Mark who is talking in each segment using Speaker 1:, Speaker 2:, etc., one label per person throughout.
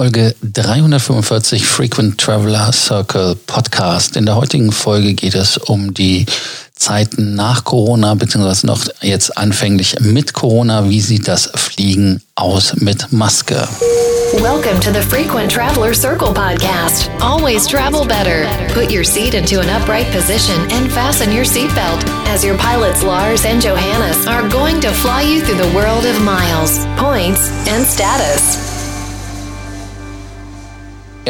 Speaker 1: Folge 345 Frequent Traveler Circle Podcast. In der heutigen Folge geht es um die Zeiten nach Corona, beziehungsweise noch jetzt anfänglich mit Corona. Wie sieht das Fliegen aus mit Maske?
Speaker 2: Welcome to the Frequent Traveler Circle podcast. Always travel better. Put your seat into an upright position and fasten your seatbelt as your pilots Lars and Johannes are going to fly you through the world of miles, points, and status.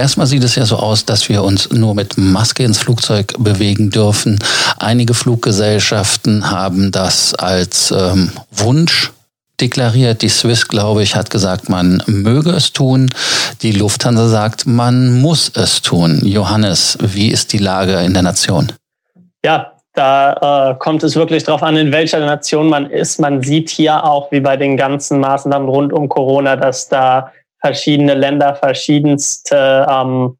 Speaker 1: Erstmal sieht es ja so aus, dass wir uns nur mit Maske ins Flugzeug bewegen dürfen. Einige Fluggesellschaften haben das als ähm, Wunsch deklariert. Die Swiss, glaube ich, hat gesagt, man möge es tun. Die Lufthansa sagt, man muss es tun. Johannes, wie ist die Lage in der Nation?
Speaker 3: Ja, da äh, kommt es wirklich darauf an, in welcher Nation man ist. Man sieht hier auch, wie bei den ganzen Maßnahmen rund um Corona, dass da verschiedene Länder verschiedenste ähm,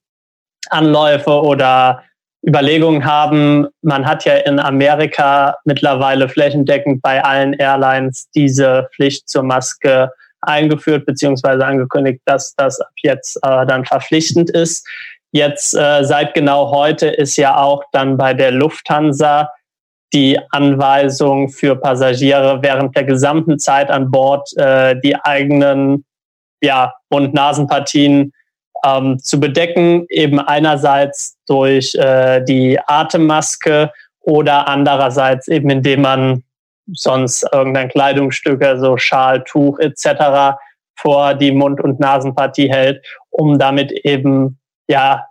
Speaker 3: Anläufe oder Überlegungen haben. Man hat ja in Amerika mittlerweile flächendeckend bei allen Airlines diese Pflicht zur Maske eingeführt beziehungsweise angekündigt, dass das ab jetzt äh, dann verpflichtend ist. Jetzt äh, seit genau heute ist ja auch dann bei der Lufthansa die Anweisung für Passagiere während der gesamten Zeit an Bord äh, die eigenen ja, Mund-Nasenpartien ähm, zu bedecken, eben einerseits durch äh, die Atemmaske oder andererseits eben indem man sonst irgendein Kleidungsstück, also Schal, Tuch etc. vor die Mund- und Nasenpartie hält, um damit eben ja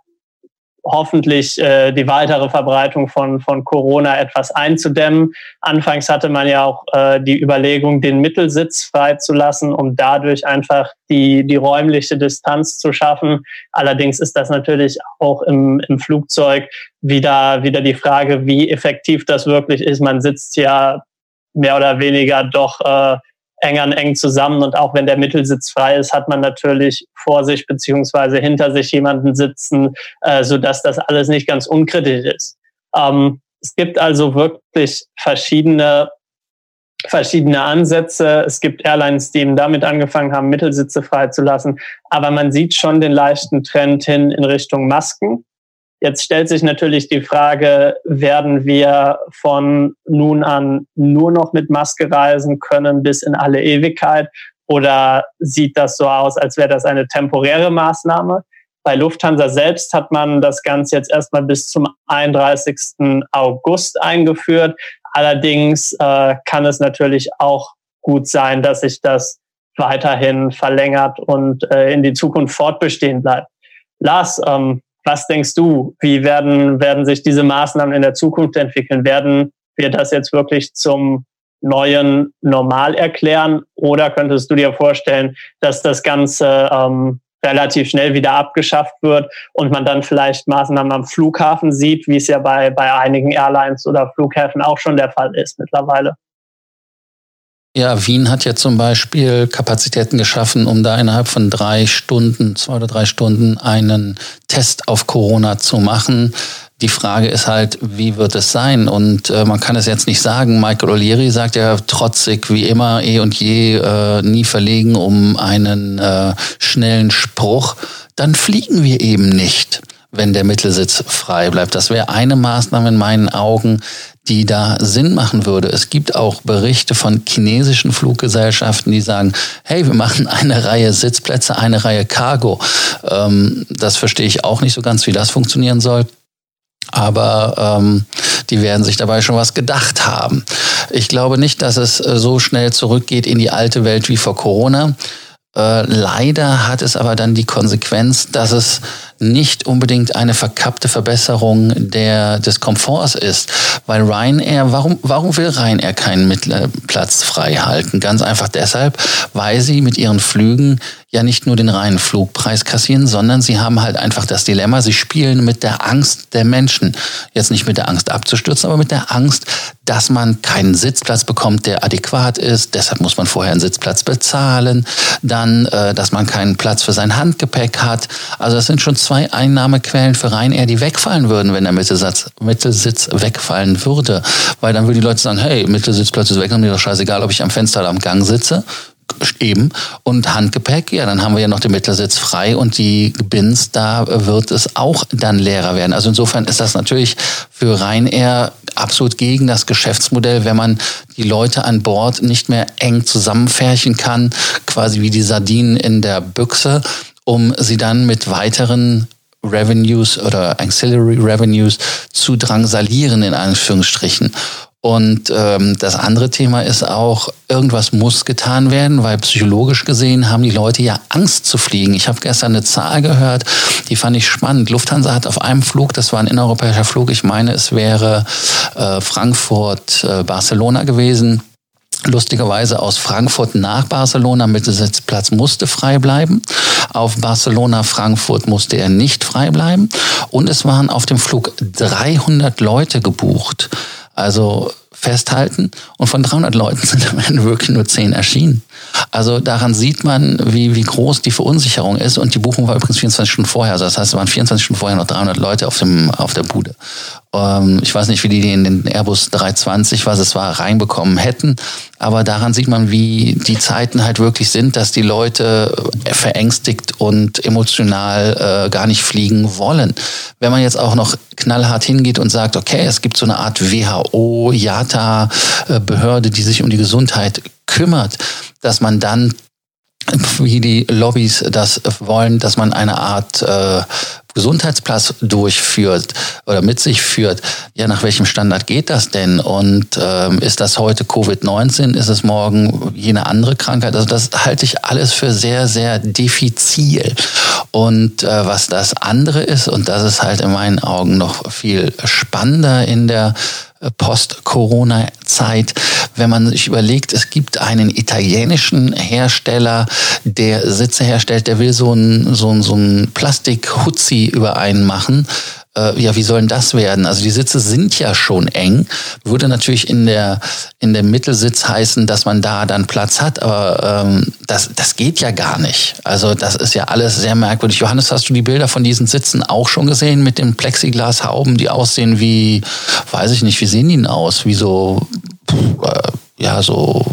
Speaker 3: hoffentlich äh, die weitere Verbreitung von, von Corona etwas einzudämmen. Anfangs hatte man ja auch äh, die Überlegung, den Mittelsitz freizulassen, um dadurch einfach die, die räumliche Distanz zu schaffen. Allerdings ist das natürlich auch im, im Flugzeug wieder, wieder die Frage, wie effektiv das wirklich ist. Man sitzt ja mehr oder weniger doch äh, eng an eng zusammen. Und auch wenn der Mittelsitz frei ist, hat man natürlich vor sich beziehungsweise hinter sich jemanden sitzen, äh, sodass das alles nicht ganz unkritisch ist. Ähm, es gibt also wirklich verschiedene verschiedene Ansätze. Es gibt Airlines, die eben damit angefangen haben, Mittelsitze freizulassen. Aber man sieht schon den leichten Trend hin in Richtung Masken. Jetzt stellt sich natürlich die Frage, werden wir von nun an nur noch mit Maske reisen können bis in alle Ewigkeit? Oder sieht das so aus, als wäre das eine temporäre Maßnahme? Bei Lufthansa selbst hat man das Ganze jetzt erstmal bis zum 31. August eingeführt. Allerdings äh, kann es natürlich auch gut sein, dass sich das weiterhin verlängert und äh, in die Zukunft fortbestehen bleibt. Lars, ähm, was denkst du, wie werden, werden sich diese Maßnahmen in der Zukunft entwickeln? Werden wir das jetzt wirklich zum neuen Normal erklären? Oder könntest du dir vorstellen, dass das Ganze ähm, relativ schnell wieder abgeschafft wird und man dann vielleicht Maßnahmen am Flughafen sieht, wie es ja bei, bei einigen Airlines oder Flughäfen auch schon der Fall ist mittlerweile?
Speaker 1: Ja, Wien hat ja zum Beispiel Kapazitäten geschaffen, um da innerhalb von drei Stunden, zwei oder drei Stunden einen Test auf Corona zu machen. Die Frage ist halt, wie wird es sein? Und äh, man kann es jetzt nicht sagen. Michael O'Leary sagt ja trotzig wie immer, eh und je, äh, nie verlegen um einen äh, schnellen Spruch. Dann fliegen wir eben nicht wenn der Mittelsitz frei bleibt. Das wäre eine Maßnahme in meinen Augen, die da Sinn machen würde. Es gibt auch Berichte von chinesischen Fluggesellschaften, die sagen, hey, wir machen eine Reihe Sitzplätze, eine Reihe Cargo. Ähm, das verstehe ich auch nicht so ganz, wie das funktionieren soll. Aber ähm, die werden sich dabei schon was gedacht haben. Ich glaube nicht, dass es äh, so schnell zurückgeht in die alte Welt wie vor Corona. Äh, leider hat es aber dann die Konsequenz, dass es nicht unbedingt eine verkappte Verbesserung der, des Komforts ist. Weil Ryanair, warum, warum will Ryanair keinen Platz frei halten? Ganz einfach deshalb, weil sie mit ihren Flügen ja nicht nur den reinen Flugpreis kassieren, sondern sie haben halt einfach das Dilemma, sie spielen mit der Angst der Menschen. Jetzt nicht mit der Angst abzustürzen, aber mit der Angst, dass man keinen Sitzplatz bekommt, der adäquat ist. Deshalb muss man vorher einen Sitzplatz bezahlen. Dann, äh, dass man keinen Platz für sein Handgepäck hat. Also das sind schon zwei Einnahmequellen für Ryanair, die wegfallen würden, wenn der Mittelsatz, Mittelsitz wegfallen würde. Weil dann würden die Leute sagen, hey, Mittelsitzplatz ist weg, dann mir doch scheißegal, ob ich am Fenster oder am Gang sitze Eben. Und Handgepäck, ja, dann haben wir ja noch den Mittelsitz frei und die Bins, da wird es auch dann leerer werden. Also insofern ist das natürlich für Ryanair absolut gegen das Geschäftsmodell, wenn man die Leute an Bord nicht mehr eng zusammenfärchen kann, quasi wie die Sardinen in der Büchse, um sie dann mit weiteren Revenues oder Ancillary Revenues zu drangsalieren, in Anführungsstrichen. Und ähm, das andere Thema ist auch, irgendwas muss getan werden, weil psychologisch gesehen haben die Leute ja Angst zu fliegen. Ich habe gestern eine Zahl gehört, die fand ich spannend. Lufthansa hat auf einem Flug, das war ein innereuropäischer Flug, ich meine, es wäre äh, Frankfurt-Barcelona äh, gewesen, lustigerweise aus Frankfurt nach Barcelona Mittelsitzplatz musste frei bleiben. Auf Barcelona Frankfurt musste er nicht frei bleiben. Und es waren auf dem Flug 300 Leute gebucht. Also festhalten und von 300 Leuten sind am Ende wirklich nur 10 erschienen. Also daran sieht man, wie, wie groß die Verunsicherung ist und die Buchung war übrigens 24 Stunden vorher. Also das heißt, es waren 24 Stunden vorher noch 300 Leute auf, dem, auf der Bude. Ähm, ich weiß nicht, wie die in den Airbus 320, was es war, reinbekommen hätten. Aber daran sieht man, wie die Zeiten halt wirklich sind, dass die Leute verängstigt und emotional äh, gar nicht fliegen wollen. Wenn man jetzt auch noch knallhart hingeht und sagt, okay, es gibt so eine Art WHO, JATA-Behörde, die sich um die Gesundheit kümmert, dass man dann wie die Lobbys das wollen, dass man eine Art äh, Gesundheitsplatz durchführt oder mit sich führt, ja, nach welchem Standard geht das denn? Und ähm, ist das heute Covid-19? Ist es morgen jene andere Krankheit? Also das halte ich alles für sehr, sehr diffizil. Und äh, was das andere ist, und das ist halt in meinen Augen noch viel spannender in der Post-Corona-Zeit, wenn man sich überlegt, es gibt einen italienischen Hersteller, der Sitze herstellt, der will so ein, so ein, so ein Plastik-Hutzi über einen machen äh, ja, wie sollen das werden? Also die Sitze sind ja schon eng. Würde natürlich in der, in der Mittelsitz heißen, dass man da dann Platz hat, aber ähm, das, das geht ja gar nicht. Also das ist ja alles sehr merkwürdig. Johannes, hast du die Bilder von diesen Sitzen auch schon gesehen mit den Plexiglashauben, die aussehen wie, weiß ich nicht, wie sehen die denn aus? Wie so, ja, so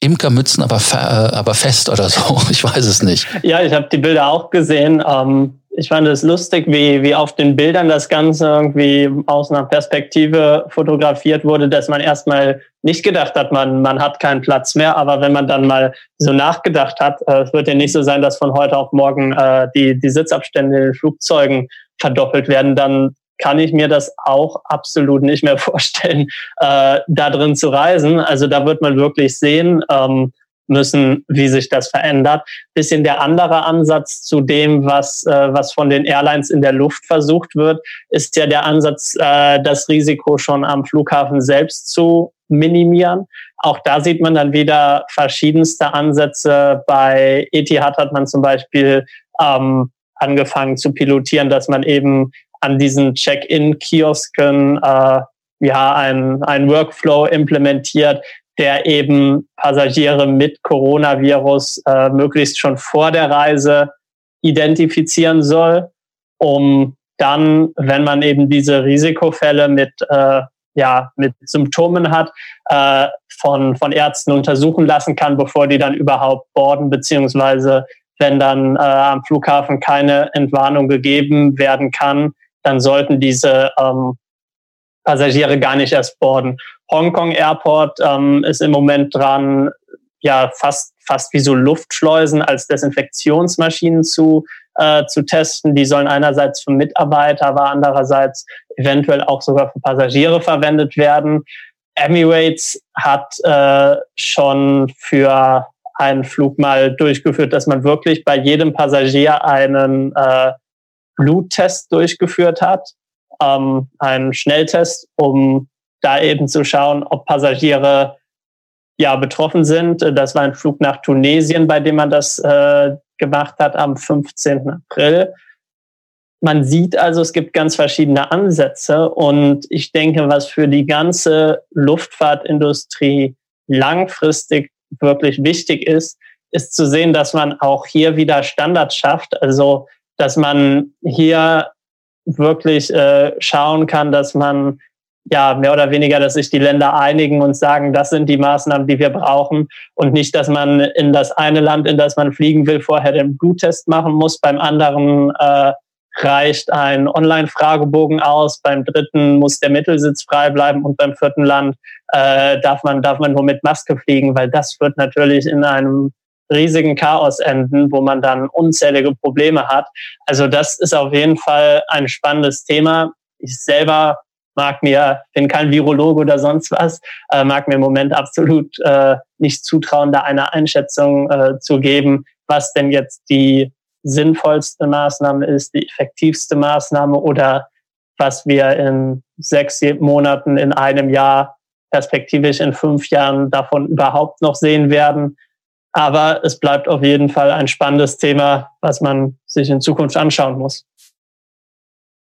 Speaker 1: Imkermützen, aber, äh, aber fest oder so. Ich weiß es nicht.
Speaker 3: Ja, ich habe die Bilder auch gesehen. Ähm, ich fand es lustig, wie, wie auf den Bildern das Ganze irgendwie aus einer Perspektive fotografiert wurde, dass man erstmal nicht gedacht hat, man, man hat keinen Platz mehr. Aber wenn man dann mal so nachgedacht hat, äh, es wird ja nicht so sein, dass von heute auf morgen äh, die, die Sitzabstände in den Flugzeugen verdoppelt werden, dann kann ich mir das auch absolut nicht mehr vorstellen, äh, da drin zu reisen. Also da wird man wirklich sehen, ähm, müssen, wie sich das verändert. Bisschen der andere Ansatz zu dem, was, äh, was von den Airlines in der Luft versucht wird, ist ja der Ansatz, äh, das Risiko schon am Flughafen selbst zu minimieren. Auch da sieht man dann wieder verschiedenste Ansätze. Bei Etihad hat man zum Beispiel ähm, angefangen zu pilotieren, dass man eben an diesen Check-in-Kiosken äh, ja ein, ein Workflow implementiert, der eben Passagiere mit Coronavirus äh, möglichst schon vor der Reise identifizieren soll, um dann, wenn man eben diese Risikofälle mit, äh, ja, mit Symptomen hat, äh, von, von Ärzten untersuchen lassen kann, bevor die dann überhaupt boarden, beziehungsweise wenn dann äh, am Flughafen keine Entwarnung gegeben werden kann, dann sollten diese ähm, Passagiere gar nicht erst boarden. Hongkong Airport ähm, ist im Moment dran, ja fast fast wie so Luftschleusen als Desinfektionsmaschinen zu äh, zu testen. Die sollen einerseits für Mitarbeiter, aber andererseits eventuell auch sogar für Passagiere verwendet werden. Emirates hat äh, schon für einen Flug mal durchgeführt, dass man wirklich bei jedem Passagier einen äh, Bluttest durchgeführt hat, ähm, einen Schnelltest, um da eben zu schauen, ob Passagiere ja betroffen sind. Das war ein Flug nach Tunesien, bei dem man das äh, gemacht hat am 15. April. Man sieht also, es gibt ganz verschiedene Ansätze und ich denke, was für die ganze Luftfahrtindustrie langfristig wirklich wichtig ist, ist zu sehen, dass man auch hier wieder Standards schafft. Also, dass man hier wirklich äh, schauen kann, dass man ja, mehr oder weniger, dass sich die Länder einigen und sagen, das sind die Maßnahmen, die wir brauchen. Und nicht, dass man in das eine Land, in das man fliegen will, vorher den Bluttest machen muss, beim anderen äh, reicht ein Online-Fragebogen aus, beim dritten muss der Mittelsitz frei bleiben. Und beim vierten Land äh, darf man darf man nur mit Maske fliegen, weil das wird natürlich in einem riesigen Chaos enden, wo man dann unzählige Probleme hat. Also das ist auf jeden Fall ein spannendes Thema. Ich selber mag mir, bin kein Virologe oder sonst was, äh, mag mir im Moment absolut äh, nicht zutrauen, da eine Einschätzung äh, zu geben, was denn jetzt die sinnvollste Maßnahme ist, die effektivste Maßnahme oder was wir in sechs Monaten, in einem Jahr, perspektivisch in fünf Jahren davon überhaupt noch sehen werden. Aber es bleibt auf jeden Fall ein spannendes Thema, was man sich in Zukunft anschauen muss.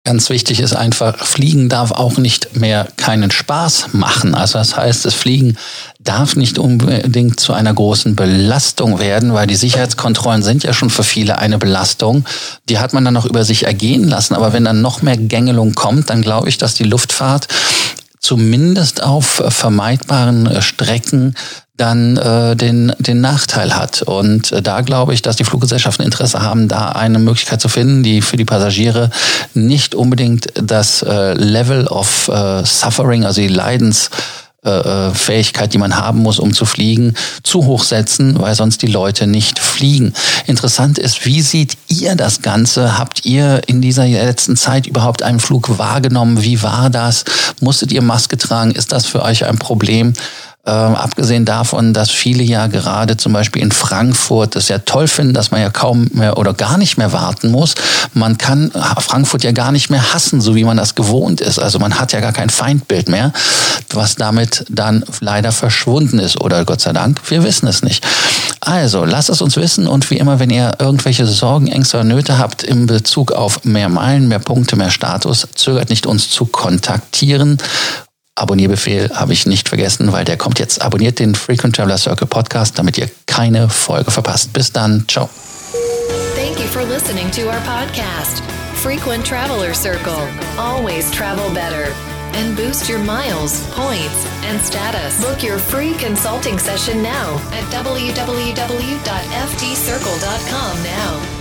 Speaker 1: Ganz wichtig ist einfach, Fliegen darf auch nicht mehr keinen Spaß machen. Also das heißt, das Fliegen darf nicht unbedingt zu einer großen Belastung werden, weil die Sicherheitskontrollen sind ja schon für viele eine Belastung. Die hat man dann noch über sich ergehen lassen. Aber wenn dann noch mehr Gängelung kommt, dann glaube ich, dass die Luftfahrt zumindest auf vermeidbaren Strecken dann äh, den, den Nachteil hat. Und äh, da glaube ich, dass die Fluggesellschaften Interesse haben, da eine Möglichkeit zu finden, die für die Passagiere nicht unbedingt das äh, Level of äh, Suffering, also die Leidens äh, äh, Fähigkeit, die man haben muss, um zu fliegen, zu hoch setzen, weil sonst die Leute nicht fliegen. Interessant ist, wie seht ihr das Ganze? Habt ihr in dieser letzten Zeit überhaupt einen Flug wahrgenommen? Wie war das? Musstet ihr Maske tragen? Ist das für euch ein Problem? Äh, abgesehen davon, dass viele ja gerade zum Beispiel in Frankfurt es ja toll finden, dass man ja kaum mehr oder gar nicht mehr warten muss. Man kann Frankfurt ja gar nicht mehr hassen, so wie man das gewohnt ist. Also man hat ja gar kein Feindbild mehr, was damit dann leider verschwunden ist. Oder Gott sei Dank, wir wissen es nicht. Also, lasst es uns wissen und wie immer, wenn ihr irgendwelche Sorgen, Ängste oder Nöte habt in Bezug auf mehr Meilen, mehr Punkte, mehr Status, zögert nicht uns zu kontaktieren. Abonnierbefehl habe ich nicht vergessen, weil der kommt jetzt. Abonniert den Frequent Traveler Circle Podcast, damit ihr keine Folge verpasst. Bis dann. Ciao.
Speaker 2: Thank you for listening to our podcast, Frequent Traveler Circle. Always travel better. And boost your miles, points, and status. Book your free consulting session now at www.ftcircle.com now.